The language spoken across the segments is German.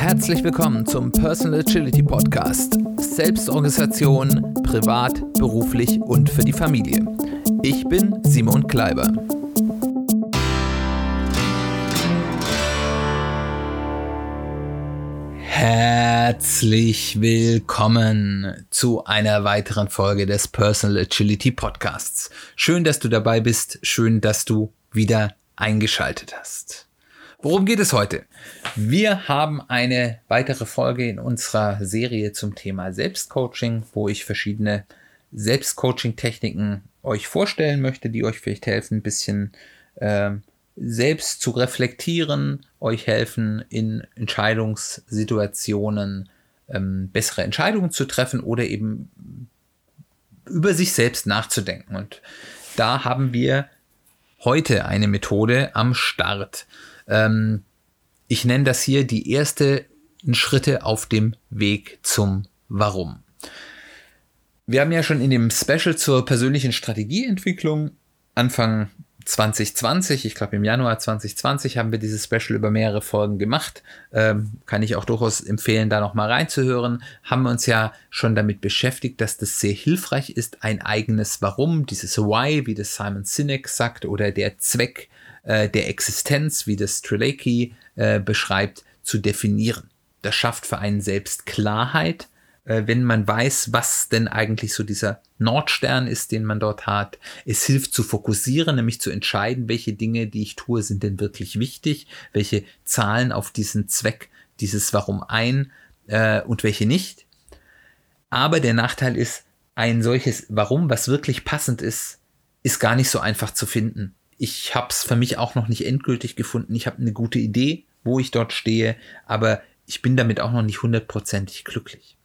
Herzlich willkommen zum Personal Agility Podcast. Selbstorganisation, privat, beruflich und für die Familie. Ich bin Simon Kleiber. Herzlich willkommen zu einer weiteren Folge des Personal Agility Podcasts. Schön, dass du dabei bist, schön, dass du wieder eingeschaltet hast. Worum geht es heute? Wir haben eine weitere Folge in unserer Serie zum Thema Selbstcoaching, wo ich verschiedene Selbstcoaching-Techniken euch vorstellen möchte, die euch vielleicht helfen, ein bisschen äh, selbst zu reflektieren, euch helfen, in Entscheidungssituationen ähm, bessere Entscheidungen zu treffen oder eben über sich selbst nachzudenken. Und da haben wir heute eine Methode am Start. Ähm, ich nenne das hier die ersten Schritte auf dem Weg zum Warum. Wir haben ja schon in dem Special zur persönlichen Strategieentwicklung Anfang 2020, ich glaube im Januar 2020 haben wir dieses Special über mehrere Folgen gemacht. Ähm, kann ich auch durchaus empfehlen, da nochmal reinzuhören. Haben wir uns ja schon damit beschäftigt, dass das sehr hilfreich ist, ein eigenes Warum, dieses Why, wie das Simon Sinek sagt, oder der Zweck äh, der Existenz, wie das Strelacki äh, beschreibt, zu definieren. Das schafft für einen selbst Klarheit, wenn man weiß, was denn eigentlich so dieser Nordstern ist, den man dort hat. Es hilft zu fokussieren, nämlich zu entscheiden, welche Dinge, die ich tue, sind denn wirklich wichtig, welche zahlen auf diesen Zweck, dieses Warum ein äh, und welche nicht. Aber der Nachteil ist, ein solches Warum, was wirklich passend ist, ist gar nicht so einfach zu finden ich habe es für mich auch noch nicht endgültig gefunden. Ich habe eine gute Idee, wo ich dort stehe, aber ich bin damit auch noch nicht hundertprozentig glücklich.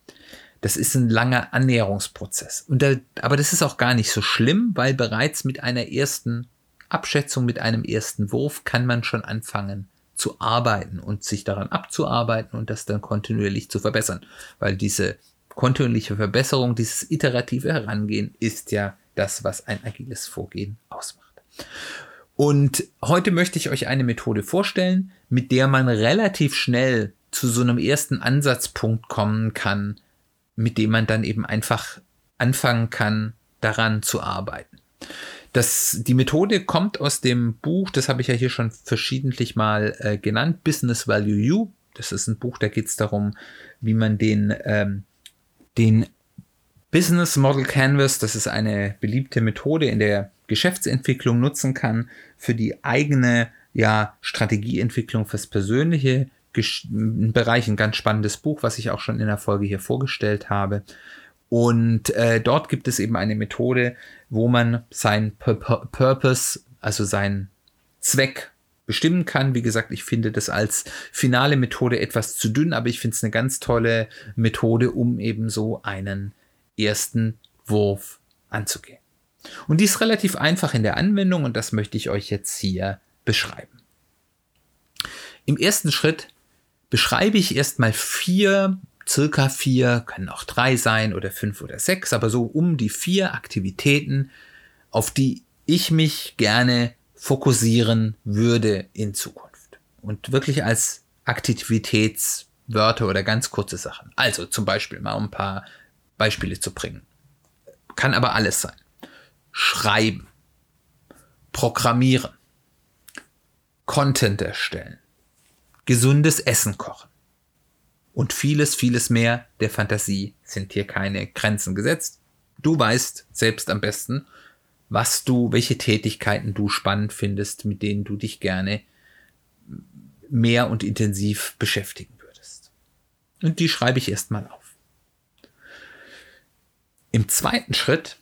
Das ist ein langer Annäherungsprozess. Da, aber das ist auch gar nicht so schlimm, weil bereits mit einer ersten Abschätzung, mit einem ersten Wurf kann man schon anfangen zu arbeiten und sich daran abzuarbeiten und das dann kontinuierlich zu verbessern. Weil diese kontinuierliche Verbesserung, dieses iterative Herangehen ist ja das, was ein agiles Vorgehen ausmacht. Und heute möchte ich euch eine Methode vorstellen, mit der man relativ schnell zu so einem ersten Ansatzpunkt kommen kann, mit dem man dann eben einfach anfangen kann, daran zu arbeiten. Das, die Methode kommt aus dem Buch, das habe ich ja hier schon verschiedentlich mal äh, genannt, Business Value U. Das ist ein Buch, da geht es darum, wie man den, ähm, den Business Model Canvas, das ist eine beliebte Methode in der Geschäftsentwicklung nutzen kann für die eigene ja, Strategieentwicklung fürs persönliche Bereich. Ein ganz spannendes Buch, was ich auch schon in der Folge hier vorgestellt habe. Und äh, dort gibt es eben eine Methode, wo man sein Pur Purpose, also seinen Zweck bestimmen kann. Wie gesagt, ich finde das als finale Methode etwas zu dünn, aber ich finde es eine ganz tolle Methode, um eben so einen ersten Wurf anzugehen. Und die ist relativ einfach in der Anwendung und das möchte ich euch jetzt hier beschreiben. Im ersten Schritt beschreibe ich erstmal vier, circa vier, können auch drei sein oder fünf oder sechs, aber so um die vier Aktivitäten, auf die ich mich gerne fokussieren würde in Zukunft. Und wirklich als Aktivitätswörter oder ganz kurze Sachen. Also zum Beispiel mal ein paar Beispiele zu bringen. Kann aber alles sein schreiben, programmieren, Content erstellen, gesundes Essen kochen und vieles, vieles mehr der Fantasie sind hier keine Grenzen gesetzt. Du weißt selbst am besten, was du, welche Tätigkeiten du spannend findest, mit denen du dich gerne mehr und intensiv beschäftigen würdest. Und die schreibe ich erstmal auf. Im zweiten Schritt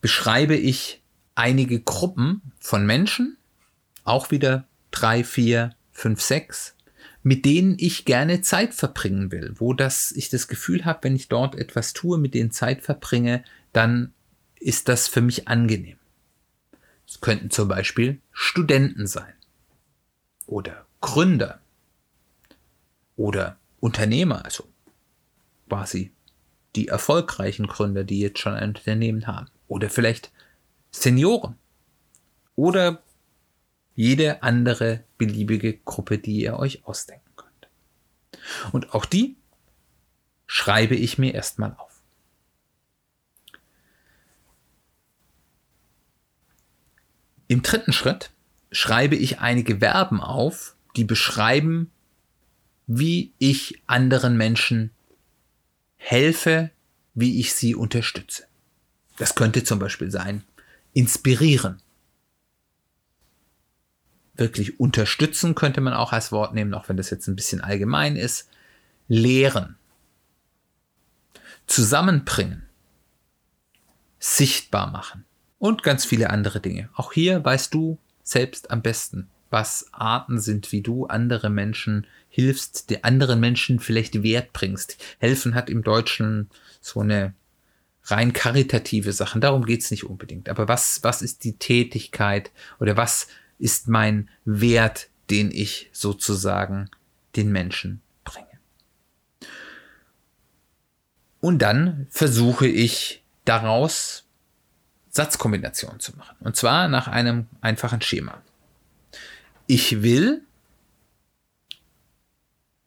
beschreibe ich einige Gruppen von Menschen, auch wieder drei, vier, fünf, sechs, mit denen ich gerne Zeit verbringen will, wo das ich das Gefühl habe, wenn ich dort etwas tue, mit denen Zeit verbringe, dann ist das für mich angenehm. Es könnten zum Beispiel Studenten sein oder Gründer oder Unternehmer, also quasi die erfolgreichen Gründer, die jetzt schon ein Unternehmen haben. Oder vielleicht Senioren. Oder jede andere beliebige Gruppe, die ihr euch ausdenken könnt. Und auch die schreibe ich mir erstmal auf. Im dritten Schritt schreibe ich einige Verben auf, die beschreiben, wie ich anderen Menschen helfe, wie ich sie unterstütze. Das könnte zum Beispiel sein, inspirieren. Wirklich unterstützen könnte man auch als Wort nehmen, auch wenn das jetzt ein bisschen allgemein ist. Lehren. Zusammenbringen. Sichtbar machen. Und ganz viele andere Dinge. Auch hier weißt du selbst am besten, was Arten sind, wie du andere Menschen hilfst, die anderen Menschen vielleicht Wert bringst. Helfen hat im Deutschen so eine rein karitative Sachen. Darum geht's nicht unbedingt. Aber was, was ist die Tätigkeit oder was ist mein Wert, den ich sozusagen den Menschen bringe? Und dann versuche ich daraus Satzkombinationen zu machen. Und zwar nach einem einfachen Schema. Ich will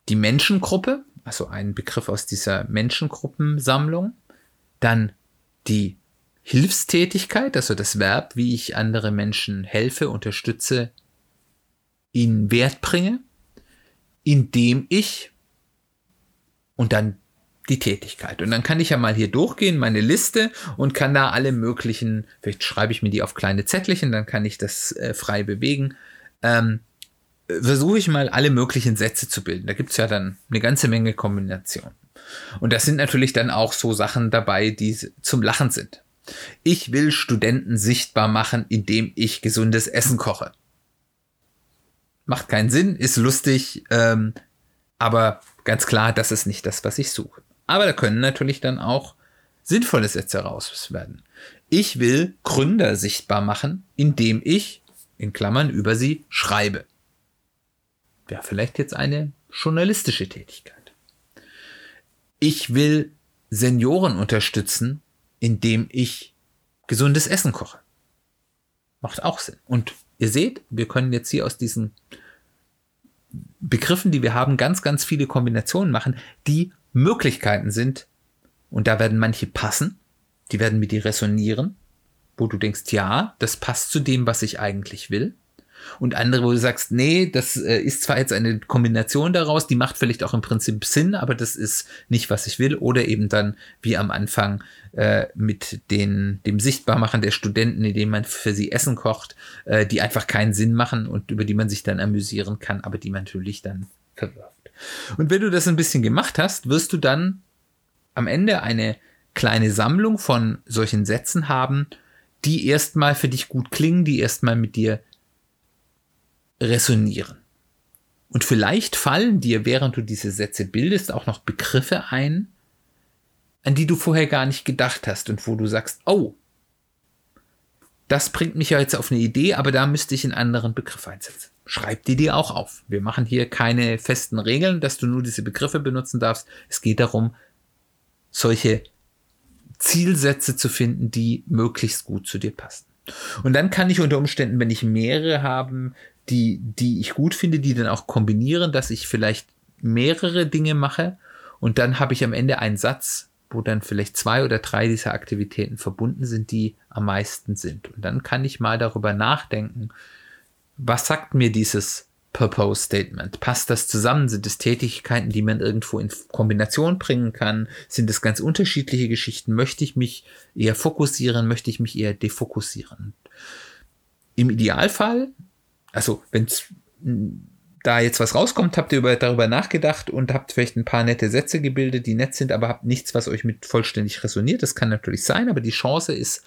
die Menschengruppe, also einen Begriff aus dieser Menschengruppensammlung, dann die Hilfstätigkeit, also das Verb, wie ich andere Menschen helfe, unterstütze, ihnen Wert bringe, indem ich und dann die Tätigkeit. Und dann kann ich ja mal hier durchgehen, meine Liste und kann da alle möglichen, vielleicht schreibe ich mir die auf kleine Zettelchen, dann kann ich das äh, frei bewegen. Ähm, versuche ich mal alle möglichen Sätze zu bilden. Da gibt es ja dann eine ganze Menge Kombinationen. Und das sind natürlich dann auch so Sachen dabei, die zum Lachen sind. Ich will Studenten sichtbar machen, indem ich gesundes Essen koche. Macht keinen Sinn, ist lustig, ähm, aber ganz klar, das ist nicht das, was ich suche. Aber da können natürlich dann auch sinnvolle Sätze raus werden. Ich will Gründer sichtbar machen, indem ich, in Klammern, über sie schreibe. Wäre vielleicht jetzt eine journalistische Tätigkeit. Ich will Senioren unterstützen, indem ich gesundes Essen koche. Macht auch Sinn. Und ihr seht, wir können jetzt hier aus diesen Begriffen, die wir haben, ganz, ganz viele Kombinationen machen, die Möglichkeiten sind, und da werden manche passen, die werden mit dir resonieren, wo du denkst, ja, das passt zu dem, was ich eigentlich will. Und andere, wo du sagst, nee, das äh, ist zwar jetzt eine Kombination daraus, die macht vielleicht auch im Prinzip Sinn, aber das ist nicht, was ich will. Oder eben dann, wie am Anfang, äh, mit den, dem Sichtbarmachen der Studenten, indem man für sie Essen kocht, äh, die einfach keinen Sinn machen und über die man sich dann amüsieren kann, aber die man natürlich dann verwirft. Und wenn du das ein bisschen gemacht hast, wirst du dann am Ende eine kleine Sammlung von solchen Sätzen haben, die erstmal für dich gut klingen, die erstmal mit dir resonieren. Und vielleicht fallen dir, während du diese Sätze bildest, auch noch Begriffe ein, an die du vorher gar nicht gedacht hast und wo du sagst, oh, das bringt mich ja jetzt auf eine Idee, aber da müsste ich einen anderen Begriff einsetzen schreib die dir auch auf. Wir machen hier keine festen Regeln, dass du nur diese Begriffe benutzen darfst. Es geht darum, solche Zielsätze zu finden, die möglichst gut zu dir passen. Und dann kann ich unter Umständen, wenn ich mehrere haben, die, die ich gut finde, die dann auch kombinieren, dass ich vielleicht mehrere Dinge mache und dann habe ich am Ende einen Satz, wo dann vielleicht zwei oder drei dieser Aktivitäten verbunden sind, die am meisten sind. Und dann kann ich mal darüber nachdenken, was sagt mir dieses Purpose Statement? Passt das zusammen? Sind es Tätigkeiten, die man irgendwo in Kombination bringen kann? Sind es ganz unterschiedliche Geschichten? Möchte ich mich eher fokussieren? Möchte ich mich eher defokussieren? Im Idealfall, also wenn da jetzt was rauskommt, habt ihr über, darüber nachgedacht und habt vielleicht ein paar nette Sätze gebildet, die nett sind, aber habt nichts, was euch mit vollständig resoniert. Das kann natürlich sein, aber die Chance ist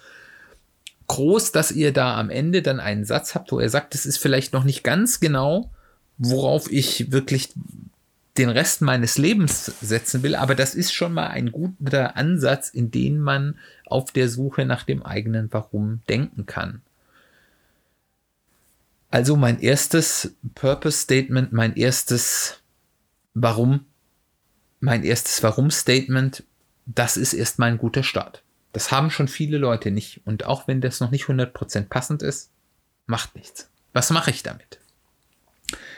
groß, dass ihr da am Ende dann einen Satz habt, wo er sagt, es ist vielleicht noch nicht ganz genau, worauf ich wirklich den Rest meines Lebens setzen will, aber das ist schon mal ein guter Ansatz, in den man auf der Suche nach dem eigenen Warum denken kann. Also mein erstes Purpose Statement, mein erstes Warum, mein erstes Warum Statement, das ist erstmal ein guter Start. Das haben schon viele Leute nicht. Und auch wenn das noch nicht 100% passend ist, macht nichts. Was mache ich damit?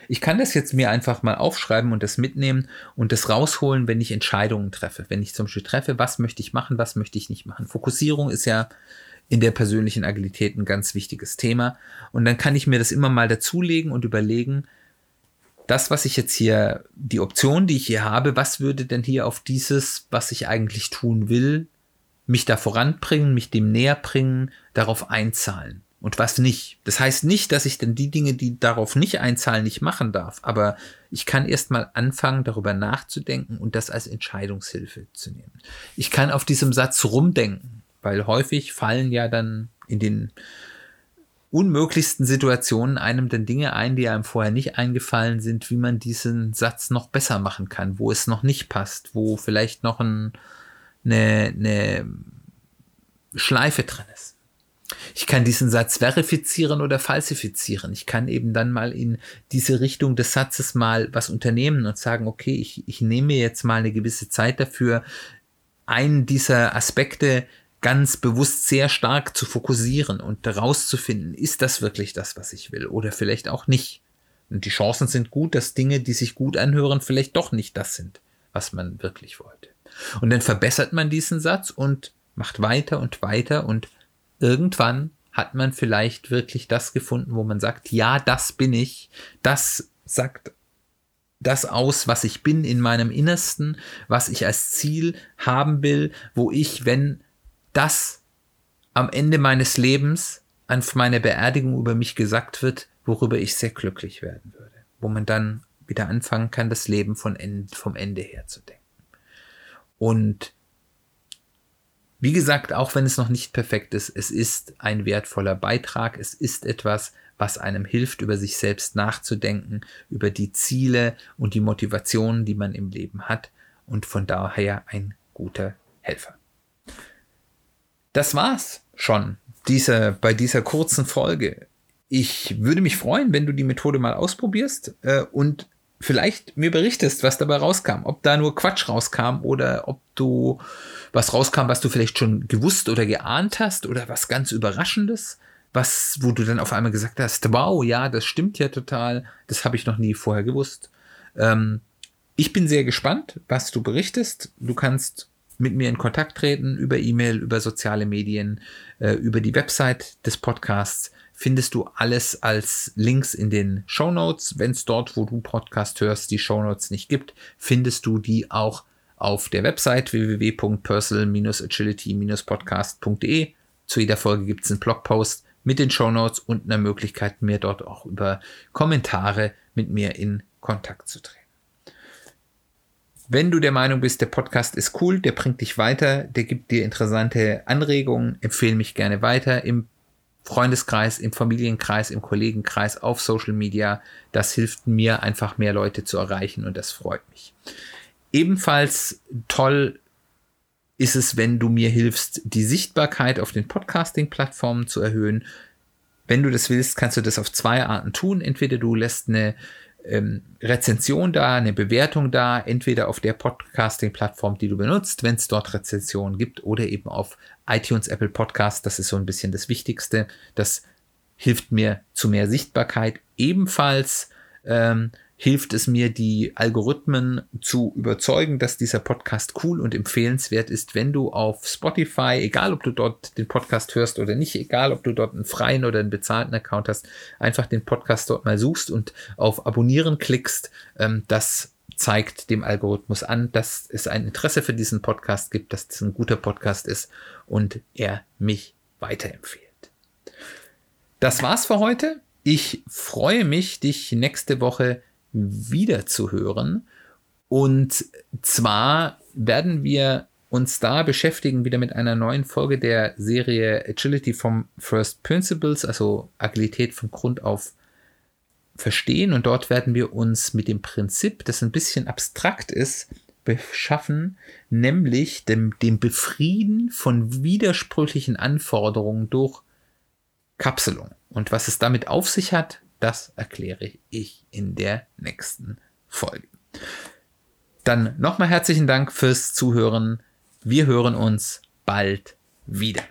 Ich kann das jetzt mir einfach mal aufschreiben und das mitnehmen und das rausholen, wenn ich Entscheidungen treffe. Wenn ich zum Beispiel treffe, was möchte ich machen, was möchte ich nicht machen. Fokussierung ist ja in der persönlichen Agilität ein ganz wichtiges Thema. Und dann kann ich mir das immer mal dazulegen und überlegen, das, was ich jetzt hier, die Option, die ich hier habe, was würde denn hier auf dieses, was ich eigentlich tun will, mich da voranbringen, mich dem näher bringen, darauf einzahlen und was nicht. Das heißt nicht, dass ich denn die Dinge, die darauf nicht einzahlen, nicht machen darf, aber ich kann erstmal anfangen, darüber nachzudenken und das als Entscheidungshilfe zu nehmen. Ich kann auf diesem Satz rumdenken, weil häufig fallen ja dann in den unmöglichsten Situationen einem dann Dinge ein, die einem vorher nicht eingefallen sind, wie man diesen Satz noch besser machen kann, wo es noch nicht passt, wo vielleicht noch ein, eine, eine Schleife drin ist. Ich kann diesen Satz verifizieren oder falsifizieren. Ich kann eben dann mal in diese Richtung des Satzes mal was unternehmen und sagen, okay, ich, ich nehme jetzt mal eine gewisse Zeit dafür, einen dieser Aspekte ganz bewusst sehr stark zu fokussieren und herauszufinden, ist das wirklich das, was ich will oder vielleicht auch nicht. Und die Chancen sind gut, dass Dinge, die sich gut anhören, vielleicht doch nicht das sind, was man wirklich wollte. Und dann verbessert man diesen Satz und macht weiter und weiter und irgendwann hat man vielleicht wirklich das gefunden, wo man sagt, ja, das bin ich, das sagt das aus, was ich bin in meinem Innersten, was ich als Ziel haben will, wo ich, wenn das am Ende meines Lebens an meiner Beerdigung über mich gesagt wird, worüber ich sehr glücklich werden würde. Wo man dann wieder anfangen kann, das Leben von Ende, vom Ende her zu denken. Und wie gesagt, auch wenn es noch nicht perfekt ist, es ist ein wertvoller Beitrag, es ist etwas, was einem hilft, über sich selbst nachzudenken, über die Ziele und die Motivationen, die man im Leben hat und von daher ein guter Helfer. Das war's schon dieser, bei dieser kurzen Folge. Ich würde mich freuen, wenn du die Methode mal ausprobierst äh, und vielleicht mir berichtest, was dabei rauskam. Ob da nur Quatsch rauskam oder ob du was rauskam, was du vielleicht schon gewusst oder geahnt hast oder was ganz Überraschendes, was, wo du dann auf einmal gesagt hast, wow, ja, das stimmt ja total, das habe ich noch nie vorher gewusst. Ähm, ich bin sehr gespannt, was du berichtest. Du kannst mit mir in Kontakt treten über E-Mail, über soziale Medien, äh, über die Website des Podcasts. Findest du alles als Links in den Show Notes. Wenn es dort, wo du Podcast hörst, die Show Notes nicht gibt, findest du die auch auf der Website www.personal-agility-podcast.de. Zu jeder Folge gibt es einen Blogpost mit den Show Notes und einer Möglichkeit, mir dort auch über Kommentare mit mir in Kontakt zu treten. Wenn du der Meinung bist, der Podcast ist cool, der bringt dich weiter, der gibt dir interessante Anregungen, empfehle mich gerne weiter im Freundeskreis, im Familienkreis, im Kollegenkreis, auf Social Media. Das hilft mir einfach mehr Leute zu erreichen und das freut mich. Ebenfalls toll ist es, wenn du mir hilfst, die Sichtbarkeit auf den Podcasting-Plattformen zu erhöhen. Wenn du das willst, kannst du das auf zwei Arten tun. Entweder du lässt eine ähm, Rezension da, eine Bewertung da, entweder auf der Podcasting-Plattform, die du benutzt, wenn es dort Rezensionen gibt, oder eben auf iTunes, Apple Podcast. Das ist so ein bisschen das Wichtigste. Das hilft mir zu mehr Sichtbarkeit. Ebenfalls ähm, hilft es mir, die Algorithmen zu überzeugen, dass dieser Podcast cool und empfehlenswert ist, wenn du auf Spotify, egal ob du dort den Podcast hörst oder nicht, egal ob du dort einen freien oder einen bezahlten Account hast, einfach den Podcast dort mal suchst und auf Abonnieren klickst. Ähm, das zeigt dem Algorithmus an, dass es ein Interesse für diesen Podcast gibt, dass es ein guter Podcast ist und er mich weiterempfiehlt. Das war's für heute. Ich freue mich, dich nächste Woche wieder zu hören. Und zwar werden wir uns da beschäftigen wieder mit einer neuen Folge der Serie Agility from First Principles, also Agilität von Grund auf verstehen. Und dort werden wir uns mit dem Prinzip, das ein bisschen abstrakt ist, beschaffen, nämlich dem, dem Befrieden von widersprüchlichen Anforderungen durch Kapselung. Und was es damit auf sich hat, das erkläre ich in der nächsten Folge. Dann nochmal herzlichen Dank fürs Zuhören. Wir hören uns bald wieder.